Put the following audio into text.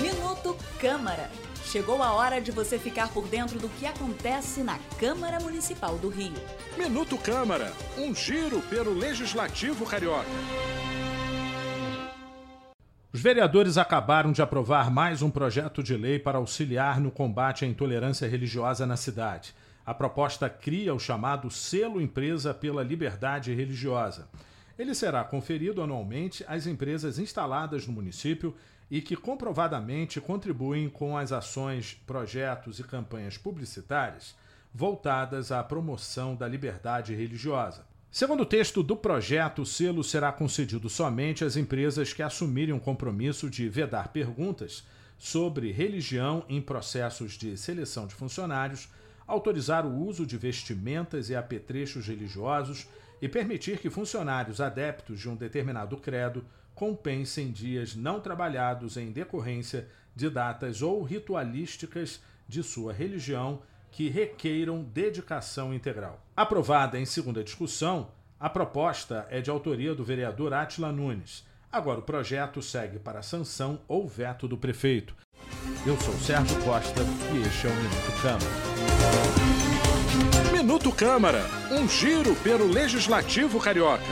Minuto Câmara. Chegou a hora de você ficar por dentro do que acontece na Câmara Municipal do Rio. Minuto Câmara, um giro pelo Legislativo Carioca. Os vereadores acabaram de aprovar mais um projeto de lei para auxiliar no combate à intolerância religiosa na cidade. A proposta cria o chamado Selo Empresa pela Liberdade Religiosa. Ele será conferido anualmente às empresas instaladas no município e que comprovadamente contribuem com as ações, projetos e campanhas publicitárias voltadas à promoção da liberdade religiosa. Segundo o texto do projeto, o selo será concedido somente às empresas que assumirem o compromisso de vedar perguntas sobre religião em processos de seleção de funcionários, autorizar o uso de vestimentas e apetrechos religiosos e permitir que funcionários adeptos de um determinado credo compensem dias não trabalhados em decorrência de datas ou ritualísticas de sua religião que requeiram dedicação integral. Aprovada em segunda discussão, a proposta é de autoria do vereador Atila Nunes. Agora o projeto segue para sanção ou veto do prefeito. Eu sou Sérgio Costa e este é o Minuto Câmara. Minuto Câmara, um giro pelo Legislativo Carioca.